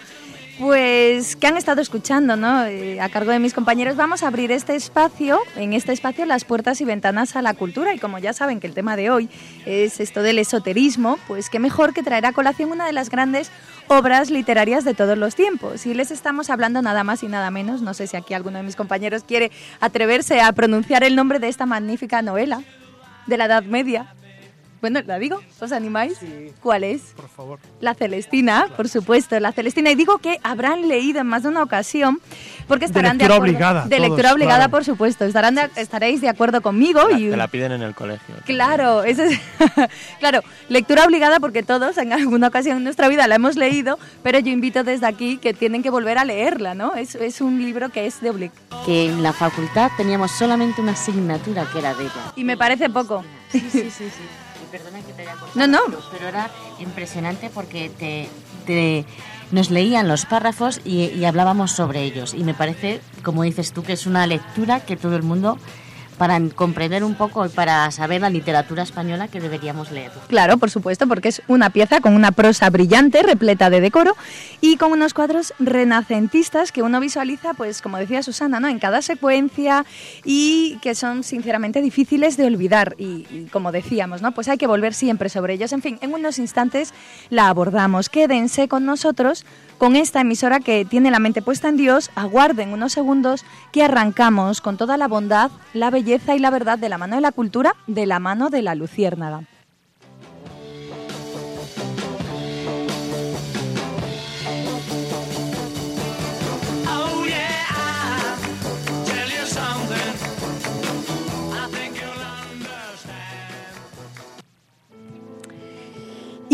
Pues que han estado escuchando, ¿no? Eh, a cargo de mis compañeros vamos a abrir este espacio, en este espacio las puertas y ventanas a la cultura y como ya saben que el tema de hoy es esto del esoterismo, pues qué mejor que traer a colación una de las grandes obras literarias de todos los tiempos. Y les estamos hablando nada más y nada menos, no sé si aquí alguno de mis compañeros quiere atreverse a pronunciar el nombre de esta magnífica novela de la Edad Media. Bueno, ¿la digo? ¿Os animáis? ¿Cuál es? Por favor. La Celestina, por supuesto, la Celestina. Y digo que habrán leído en más de una ocasión, porque estarán de, lectura acuerdo. obligada, De todos, lectura obligada, claro. por supuesto. Estarán de- estaréis de acuerdo conmigo. La- y te la piden en el colegio. Claro, eso es- claro, lectura obligada porque todos en alguna ocasión en nuestra vida la hemos leído, pero yo invito desde aquí que tienen que volver a leerla, ¿no? Es, es un libro que es de obligado. Que en la facultad teníamos solamente una asignatura que era de ella. Y me parece poco. Sí, sí, sí, sí. Perdona que te haya cortado, No, no. Pero, pero era impresionante porque te, te- nos leían los párrafos y, y hablábamos sobre ellos. Y me parece, como dices tú, que es una lectura que todo el mundo, para comprender un poco y para saber la literatura española, que deberíamos leer. Claro, por supuesto, porque es una pieza con una prosa brillante, repleta de decoro y con unos cuadros renacentistas que uno visualiza, pues como decía Susana, ¿no? En cada secuencia y que son sinceramente difíciles de olvidar y, y como decíamos, ¿no? Pues hay que volver siempre sobre ellos. En fin, en unos instantes la abordamos. Quédense con nosotros con esta emisora que tiene la mente puesta en Dios. Aguarden unos segundos que arrancamos con toda la bondad, la belleza y la verdad de la mano de la cultura, de la mano de la luciérnaga.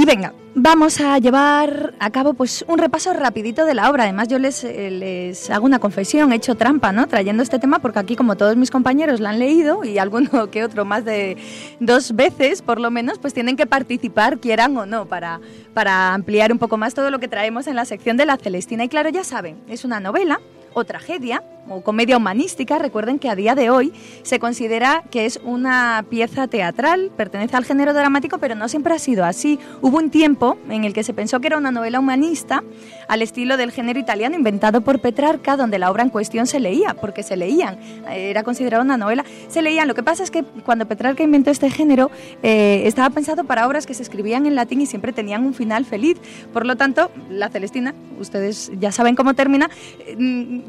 Venga, vamos a llevar a cabo pues un repaso rapidito de la obra. Además yo les, eh, les hago una confesión, he hecho trampa, ¿no? Trayendo este tema porque aquí como todos mis compañeros la han leído y alguno que otro más de dos veces por lo menos, pues tienen que participar, quieran o no, para, para ampliar un poco más todo lo que traemos en la sección de la Celestina. Y claro, ya saben, es una novela o tragedia o comedia humanística, recuerden que a día de hoy se considera que es una pieza teatral, pertenece al género dramático, pero no siempre ha sido así. Hubo un tiempo en el que se pensó que era una novela humanista al estilo del género italiano inventado por Petrarca, donde la obra en cuestión se leía, porque se leían, era considerada una novela, se leían. Lo que pasa es que cuando Petrarca inventó este género, eh, estaba pensado para obras que se escribían en latín y siempre tenían un final feliz. Por lo tanto, la Celestina, ustedes ya saben cómo termina, eh,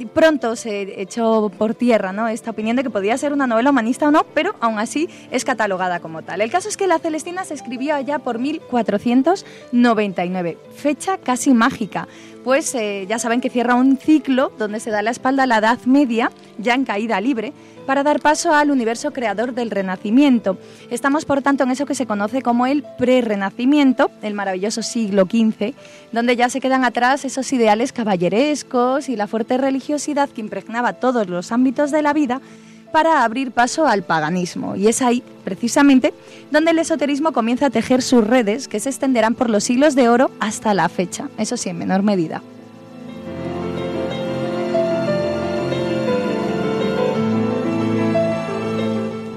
pronto se echó por tierra ¿no? esta opinión de que podía ser una novela humanista o no, pero aún así es catalogada como tal. El caso es que la Celestina se escribió allá por 1499, fecha casi mágica, pues ya saben que cierra un ciclo donde se da la espalda a la Edad Media, ya en caída libre, para dar paso al universo creador del Renacimiento. Estamos, por tanto, en eso que se conoce como el pre-Renacimiento, el maravilloso siglo XV, donde ya se quedan atrás esos ideales caballerescos y la fuerte religiosidad que impregnaba todos los ámbitos de la vida para abrir paso al paganismo. Y es ahí, precisamente, donde el esoterismo comienza a tejer sus redes que se extenderán por los siglos de oro hasta la fecha, eso sí, en menor medida.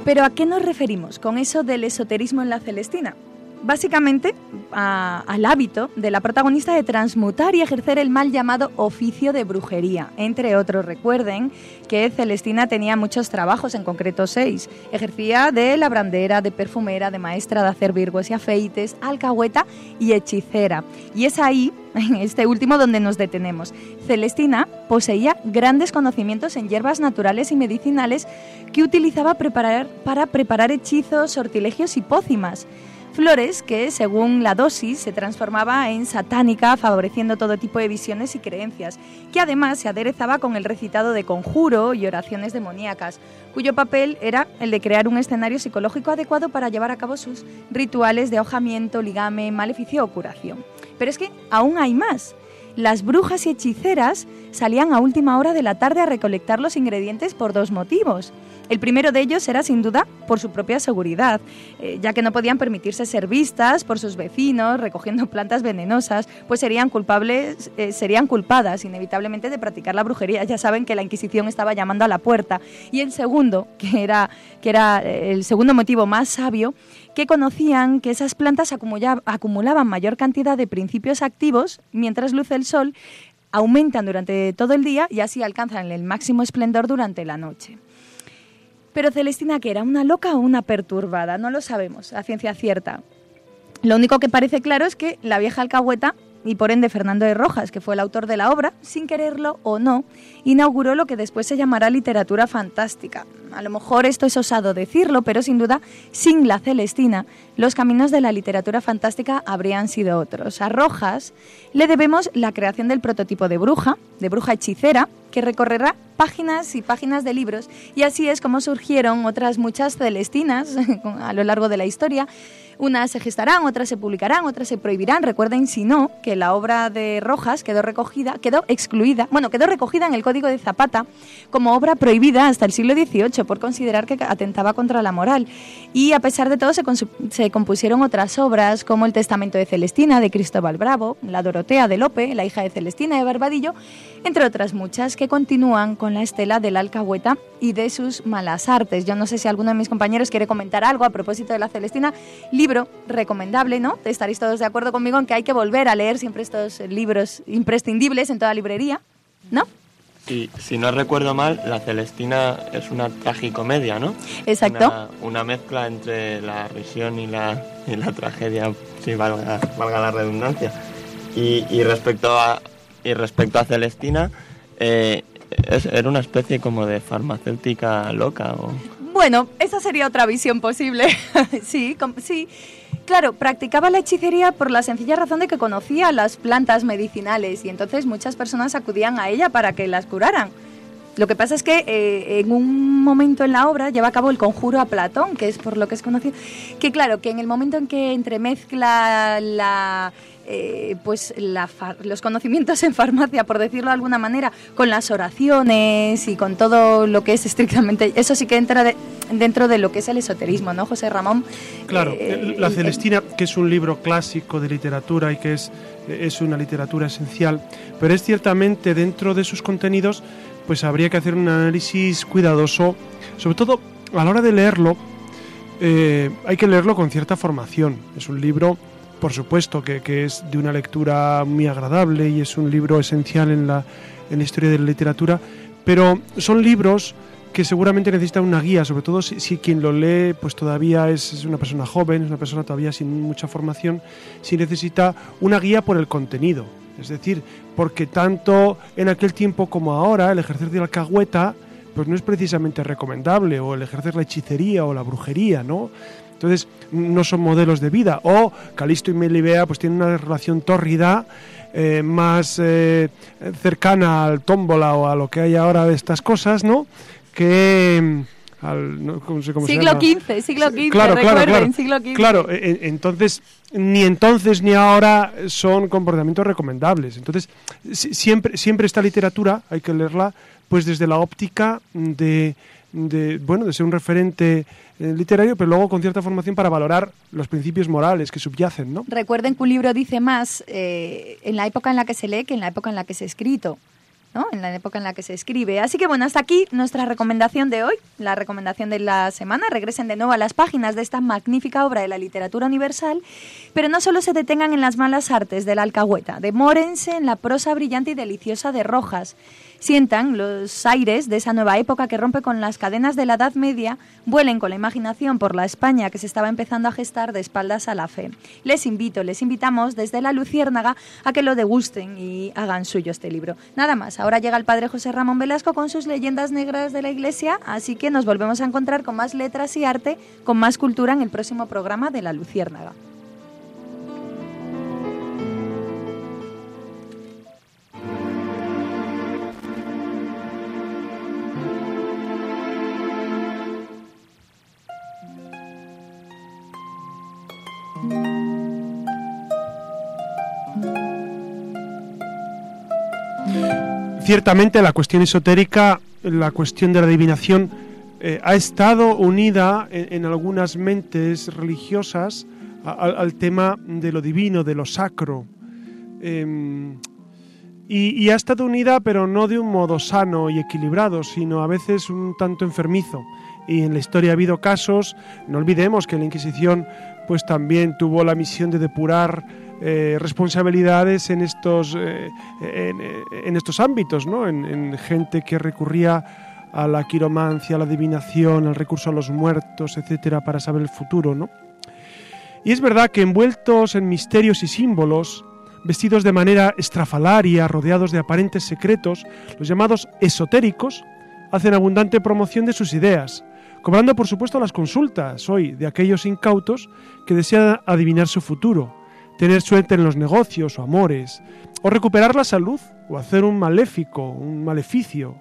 Pero ¿a qué nos referimos con eso del esoterismo en la Celestina? Básicamente al hábito de la protagonista de transmutar y ejercer el mal llamado oficio de brujería. Entre otros, recuerden que Celestina tenía muchos trabajos, en concreto seis. Ejercía de labrandera, de perfumera, de maestra de hacer virgos y afeites, alcahueta y hechicera. Y es ahí, en este último, donde nos detenemos. Celestina poseía grandes conocimientos en hierbas naturales y medicinales que utilizaba para preparar hechizos, sortilegios y pócimas. Flores que, según la dosis, se transformaba en satánica, favoreciendo todo tipo de visiones y creencias, que además se aderezaba con el recitado de conjuro y oraciones demoníacas, cuyo papel era el de crear un escenario psicológico adecuado para llevar a cabo sus rituales de ahojamiento, ligame, maleficio o curación. Pero es que aún hay más. Las brujas y hechiceras salían a última hora de la tarde a recolectar los ingredientes por dos motivos. El primero de ellos era sin duda por su propia seguridad, eh, ya que no podían permitirse ser vistas por sus vecinos recogiendo plantas venenosas, pues serían culpables, eh, serían culpadas inevitablemente de practicar la brujería. Ya saben que la Inquisición estaba llamando a la puerta. Y el segundo, que era, que era eh, el segundo motivo más sabio, que conocían que esas plantas acumula- acumulaban mayor cantidad de principios activos mientras luce el sol aumentan durante todo el día y así alcanzan el máximo esplendor durante la noche. Pero Celestina, que era una loca o una perturbada, no lo sabemos a ciencia cierta. Lo único que parece claro es que la vieja alcahueta y por ende Fernando de Rojas, que fue el autor de la obra, sin quererlo o no, inauguró lo que después se llamará literatura fantástica. A lo mejor esto es osado decirlo, pero sin duda, sin la Celestina, los caminos de la literatura fantástica habrían sido otros. A Rojas le debemos la creación del prototipo de bruja, de bruja hechicera, que recorrerá páginas y páginas de libros, y así es como surgieron otras muchas Celestinas a lo largo de la historia, unas se gestarán, otras se publicarán, otras se prohibirán. Recuerden, si no, que la obra de Rojas quedó recogida, quedó excluida, bueno, quedó recogida en el Código de Zapata como obra prohibida hasta el siglo XVIII por considerar que atentaba contra la moral. Y a pesar de todo se, se compusieron otras obras como El Testamento de Celestina de Cristóbal Bravo, La Dorotea de Lope, la hija de Celestina de Barbadillo, entre otras muchas que continúan con la estela del alcahueta y de sus malas artes. Yo no sé si alguno de mis compañeros quiere comentar algo a propósito de la Celestina. Libro recomendable, ¿no? Estaréis todos de acuerdo conmigo en que hay que volver a leer siempre estos libros imprescindibles en toda librería, ¿no? Sí, si no recuerdo mal, La Celestina es una tragicomedia, ¿no? Exacto. Una, mezcla entre la risión y la, y la tragedia, si valga, valga la redundancia. Y, y, respecto a, y respecto a Celestina, eh, es, era una especie como de farmacéutica loca o... Bueno, esa sería otra visión posible. sí, sí. Claro, practicaba la hechicería por la sencilla razón de que conocía las plantas medicinales y entonces muchas personas acudían a ella para que las curaran. Lo que pasa es que eh, en un momento en la obra lleva a cabo el conjuro a Platón, que es por lo que es conocido, que claro, que en el momento en que entremezcla la, eh, pues los conocimientos en farmacia, por decirlo de alguna manera, con las oraciones y con todo lo que es estrictamente, eso sí que entra dentro de lo que es el esoterismo, ¿no, José Ramón? Claro, eh, La Celestina, que es un libro clásico de literatura y que es, es una literatura esencial, pero es ciertamente dentro de sus contenidos, pues habría que hacer un análisis cuidadoso, sobre todo a la hora de leerlo, eh, hay que leerlo con cierta formación. Es un libro por supuesto que, es de una lectura muy agradable y es un libro esencial en la, en la historia de la literatura, pero son libros que seguramente necesitan una guía, sobre todo si, quien lo lee pues todavía es, una persona joven, es una persona todavía sin mucha formación, si necesita una guía por el contenido. Es decir, porque tanto en aquel tiempo como ahora el ejercer de la alcahueta pues no es precisamente recomendable, o el ejercer la hechicería o la brujería, ¿no? Entonces, no son modelos de vida. O Calisto y Melibea pues tienen una relación tórrida eh, más eh, cercana al tómbola o a lo que hay ahora de estas cosas, ¿no? Que... Mm, al, siglo XV, siglo XV, claro, recuerden, claro, siglo XV. Claro, e, e, entonces, ni entonces ni ahora son comportamientos recomendables. Entonces, siempre, siempre esta literatura hay que leerla pues desde la óptica de, de bueno, de ser un referente eh, literario, pero luego con cierta formación para valorar los principios morales que subyacen, ¿no? Recuerden que un libro dice más eh, en la época en la que se lee que en la época en la que se ha escrito. ¿no? en la época en la que se escribe. Así que bueno, hasta aquí nuestra recomendación de hoy, la recomendación de la semana. Regresen de nuevo a las páginas de esta magnífica obra de la literatura universal, pero no solo se detengan en las malas artes de la alcahueta, demórense en la prosa brillante y deliciosa de Rojas sientan los aires de esa nueva época que rompe con las cadenas de la Edad Media, vuelen con la imaginación por la España que se estaba empezando a gestar de espaldas a la fe. Les invito, les invitamos desde la Luciérnaga a que lo degusten y hagan suyo este libro. Nada más, ahora llega el padre José Ramón Velasco con sus leyendas negras de la Iglesia, así que nos volvemos a encontrar con más letras y arte, con más cultura en el próximo programa de la Luciérnaga. Ciertamente la cuestión esotérica, la cuestión de la adivinación, eh, ha estado unida en, algunas mentes religiosas al tema de lo divino, de lo sacro. Em, y, ha estado unida, pero no de un modo sano y equilibrado, sino a veces un tanto enfermizo. Y en la historia ha habido casos, no olvidemos que la Inquisición pues también tuvo la misión de depurar eh, responsabilidades en estos, eh, en, en estos ámbitos, ¿no? En, en gente que recurría a la quiromancia, a la adivinación, al recurso a los muertos, etcétera, para saber el futuro, ¿no? Y es verdad que envueltos en misterios y símbolos, vestidos de manera estrafalaria, rodeados de aparentes secretos, los llamados esotéricos hacen abundante promoción de sus ideas, cobrando por supuesto las consultas hoy de aquellos incautos que desean adivinar su futuro, tener suerte en los negocios o amores, o recuperar la salud, o hacer un maléfico, un maleficio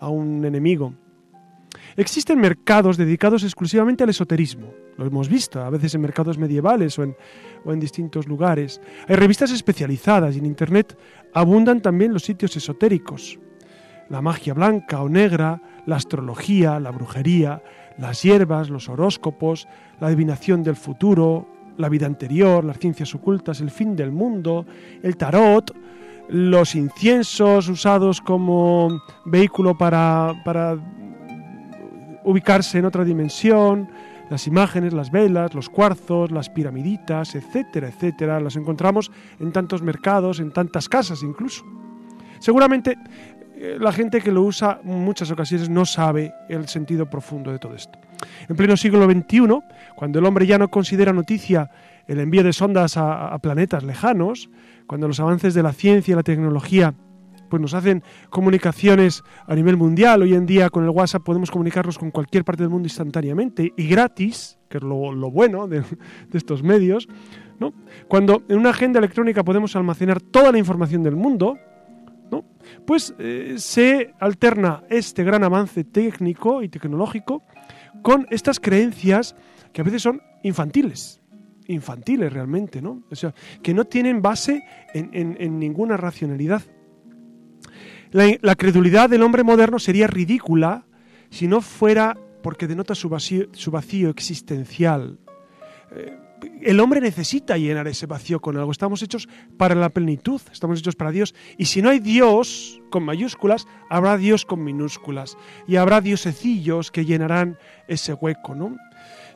a un enemigo. Existen mercados dedicados exclusivamente al esoterismo. Lo hemos visto, a veces en mercados medievales o en, o en distintos lugares. Hay revistas especializadas y en Internet abundan también los sitios esotéricos. La magia blanca o negra, la astrología, la brujería, las hierbas, los horóscopos, la adivinación del futuro, la vida anterior, las ciencias ocultas, el fin del mundo, el tarot, los inciensos usados como vehículo para, para ubicarse en otra dimensión, las imágenes, las velas, los cuarzos, las piramiditas, etcétera, etcétera, las encontramos en tantos mercados, en tantas casas incluso. Seguramente eh, la gente que lo usa en muchas ocasiones no sabe el sentido profundo de todo esto. En pleno siglo XXI, cuando el hombre ya no considera noticia el envío de sondas a, a planetas lejanos, cuando los avances de la ciencia y la tecnología pues nos hacen comunicaciones a nivel mundial. Hoy en día con el WhatsApp podemos comunicarnos con cualquier parte del mundo instantáneamente y gratis, que es lo, lo bueno de, de, estos medios. ¿no? Cuando en una agenda electrónica podemos almacenar toda la información del mundo, ¿no? pues eh, se alterna este gran avance técnico y tecnológico con estas creencias que a veces son infantiles infantiles realmente, ¿no? O sea, que no tienen base en, en, ninguna racionalidad. La, la, credulidad del hombre moderno sería ridícula si no fuera porque denota su vacío, su vacío existencial. Eh, el hombre necesita llenar ese vacío con algo. Estamos hechos para la plenitud, estamos hechos para Dios. Y si no hay Dios con mayúsculas, habrá Dios con minúsculas. Y habrá diosecillos que llenarán ese hueco, ¿no?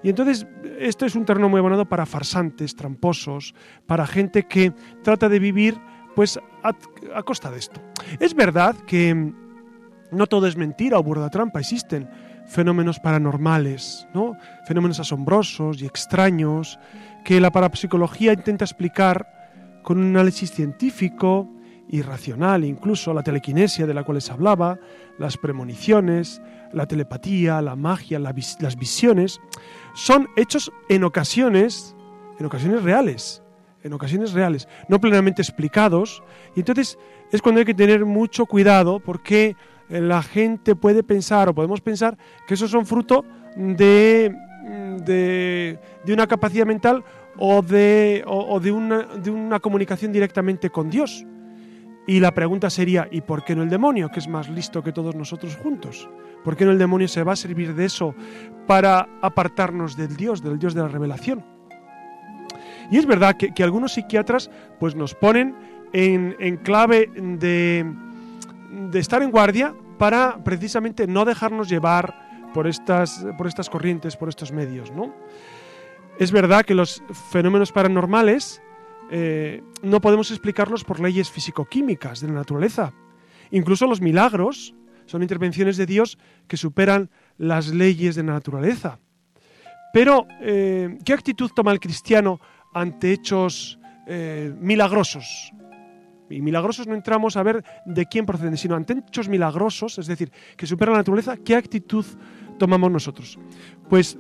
Y entonces, esto es un terreno muy abonado para farsantes, tramposos, para gente que trata de vivir pues a, a, costa de esto. Es verdad que no todo es mentira o burda trampa, existen fenómenos paranormales, ¿no? fenómenos asombrosos y extraños que la parapsicología intenta explicar con un análisis científico y racional, incluso la telequinesia de la cual les hablaba, las premoniciones, la telepatía, la magia, las visiones, son hechos en ocasiones, en ocasiones reales, en ocasiones reales, no plenamente explicados, y entonces es cuando hay que tener mucho cuidado porque la gente puede pensar o podemos pensar que esos son fruto de, de, de una capacidad mental o de, o, de, una, de una comunicación directamente con Dios. Y la pregunta sería, ¿y por qué no el demonio, que es más listo que todos nosotros juntos? ¿Por qué no el demonio se va a servir de eso para apartarnos del Dios, del Dios de la revelación? Y es verdad que, que algunos psiquiatras pues nos ponen en, en clave de, de, estar en guardia para precisamente no dejarnos llevar por estas, por estas corrientes, por estos medios. ¿no? Es verdad que los fenómenos paranormales eh, no podemos explicarlos por leyes físico-químicas de la naturaleza. Incluso los milagros son intervenciones de Dios que superan las leyes de la naturaleza. Pero, eh, ¿qué actitud toma el cristiano ante hechos eh, milagrosos? Y milagrosos no entramos a ver de quién proceden, sino ante hechos milagrosos, es decir, que superan la naturaleza, ¿qué actitud tomamos nosotros? Pues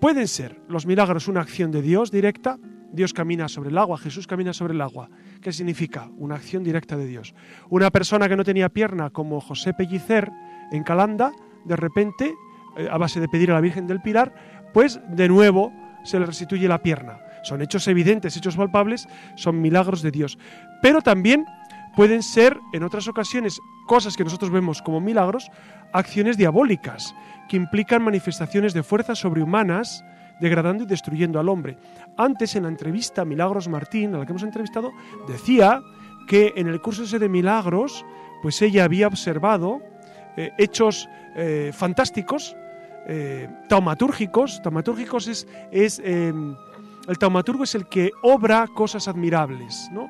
pueden ser los milagros una acción de Dios directa, Dios camina sobre el agua, Jesús camina sobre el agua. ¿Qué significa? Una acción directa de Dios. Una persona que no tenía pierna, como José Pellicer en Calanda, de repente, eh, a base de pedir a la Virgen del Pilar, pues de nuevo se le restituye la pierna. Son hechos evidentes, hechos palpables, son milagros de Dios. Pero también pueden ser, en otras ocasiones, cosas que nosotros vemos como milagros, acciones diabólicas, que implican manifestaciones de fuerzas sobrehumanas, degradando y destruyendo al hombre. Antes, en la entrevista Milagros Martín, a la que hemos entrevistado, decía que en el curso ese de Milagros, pues ella había observado eh, hechos eh, fantásticos, eh, taumatúrgicos. Taumatúrgicos es, es El taumaturgo es el que obra cosas admirables, ¿no?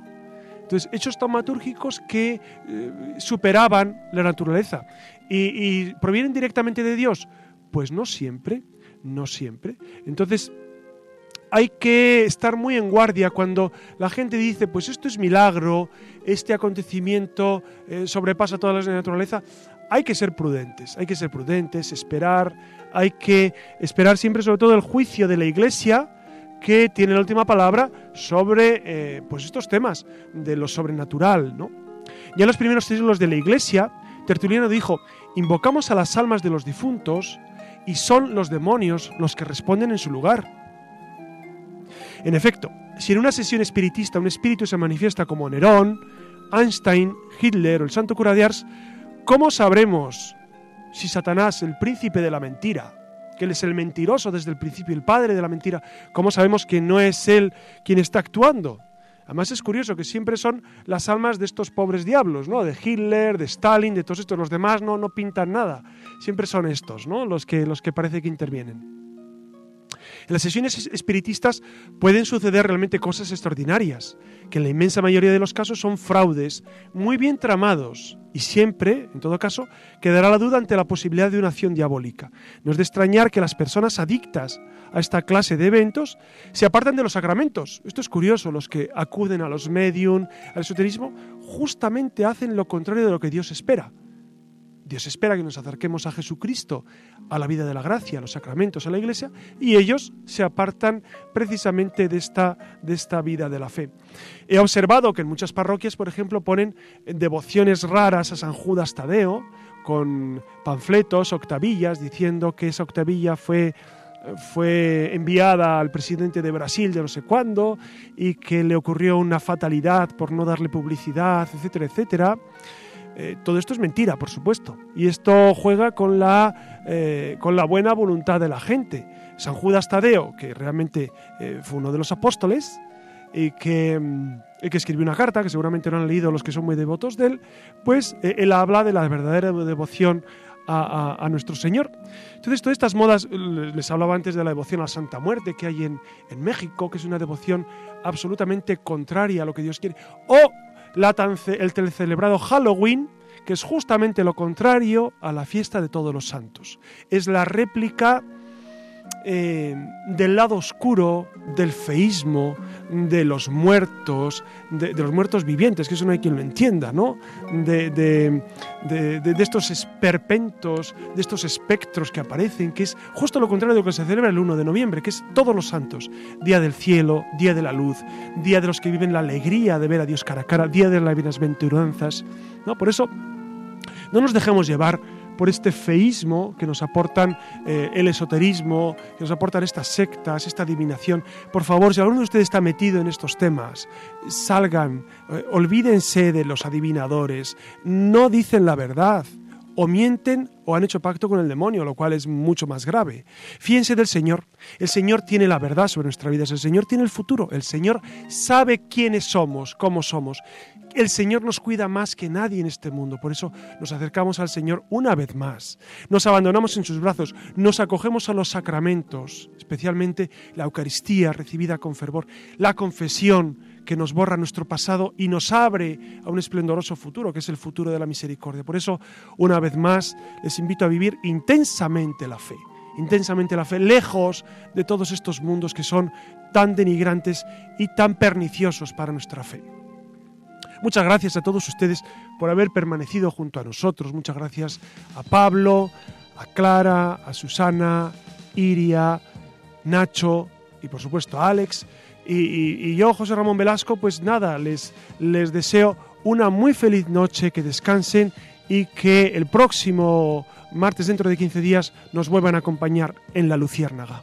Entonces, hechos taumatúrgicos que eh, superaban la naturaleza. ¿Y, ¿Y provienen directamente de Dios? Pues no siempre, no siempre. Entonces, hay que estar muy en guardia cuando la gente dice, pues esto es milagro, este acontecimiento eh, sobrepasa todas las de la naturaleza. Hay que ser prudentes, hay que ser prudentes, esperar, hay que esperar siempre sobre todo el juicio de la Iglesia que tiene la última palabra sobre eh, pues estos temas de lo sobrenatural. ¿no? Ya en los primeros siglos de la Iglesia, Tertuliano dijo, invocamos a las almas de los difuntos y son los demonios los que responden en su lugar. En efecto, si en una sesión espiritista un espíritu se manifiesta como Nerón, Einstein, Hitler o el santo cura de Ars, ¿cómo sabremos si Satanás, el príncipe de la mentira, que él es el mentiroso desde el principio, el padre de la mentira, cómo sabemos que no es él quien está actuando? Además es curioso que siempre son las almas de estos pobres diablos, ¿no? De Hitler, de Stalin, de todos estos. Los demás no, no pintan nada. Siempre son estos, ¿no? Los que, los que parece que intervienen. En las sesiones espiritistas pueden suceder realmente cosas extraordinarias, que en la inmensa mayoría de los casos son fraudes muy bien tramados y siempre, en todo caso, quedará la duda ante la posibilidad de una acción diabólica. No es de extrañar que las personas adictas a esta clase de eventos se apartan de los sacramentos. Esto es curioso, los que acuden a los medium, al esoterismo, justamente hacen lo contrario de lo que Dios espera. Dios espera que nos acerquemos a Jesucristo, a la vida de la gracia, a los sacramentos, a la iglesia, y ellos se apartan precisamente de esta, de esta vida de la fe. He observado que en muchas parroquias, por ejemplo, ponen devociones raras a San Judas Tadeo, con panfletos, octavillas, diciendo que esa octavilla fue fue enviada al presidente de Brasil de no sé cuándo y que le ocurrió una fatalidad por no darle publicidad, etcétera, etcétera. Eh, todo esto es mentira, por supuesto. Y esto juega con la, eh, con la buena voluntad de la gente. San Judas Tadeo, que realmente eh, fue uno de los apóstoles, y que, mm, escribió una carta, que seguramente no han leído los que son muy devotos de él, pues él habla de la verdadera devoción a, a, nuestro Señor. Entonces, todas estas modas, les hablaba antes de la devoción a la Santa Muerte que hay en, en México, que es una devoción absolutamente contraria a lo que Dios quiere. O la el celebrado Halloween, que es justamente lo contrario a la fiesta de todos los santos. Es la réplica eh, del lado oscuro, del feísmo, de los muertos, de, los muertos vivientes, que eso no hay quien lo entienda, ¿no? De, de, estos esperpentos, de estos espectros que aparecen, que es justo lo contrario de lo que se celebra el 1 de noviembre, que es todos los santos, día del cielo, día de la luz, día de los que viven la alegría de ver a Dios cara a cara, día de las bienaventuranzas, ¿no? Por eso, no nos dejemos llevar por este feísmo que nos aportan eh, el esoterismo, que nos aportan estas sectas, esta adivinación. Por favor, si alguno de ustedes está metido en estos temas, salgan, eh, olvídense de los adivinadores, no dicen la verdad o mienten o han hecho pacto con el demonio, lo cual es mucho más grave. Fíjense del Señor. El Señor tiene la verdad sobre nuestra vida, el Señor tiene el futuro, el Señor sabe quiénes somos, cómo somos. El Señor nos cuida más que nadie en este mundo, por eso nos acercamos al Señor una vez más. Nos abandonamos en sus brazos, nos acogemos a los sacramentos, especialmente la Eucaristía recibida con fervor, la confesión, que nos borra nuestro pasado y nos abre a un esplendoroso futuro, que es el futuro de la misericordia. Por eso, una vez más, les invito a vivir intensamente la fe, intensamente la fe, lejos de todos estos mundos que son tan denigrantes y tan perniciosos para nuestra fe. Muchas gracias a todos ustedes por haber permanecido junto a nosotros. Muchas gracias a Pablo, a Clara, a Susana, Iria, Nacho y por supuesto a Alex y, yo, José Ramón Velasco, pues nada, les, les deseo una muy feliz noche, que descansen y que el próximo martes dentro de 15 días nos vuelvan a acompañar en la Luciérnaga.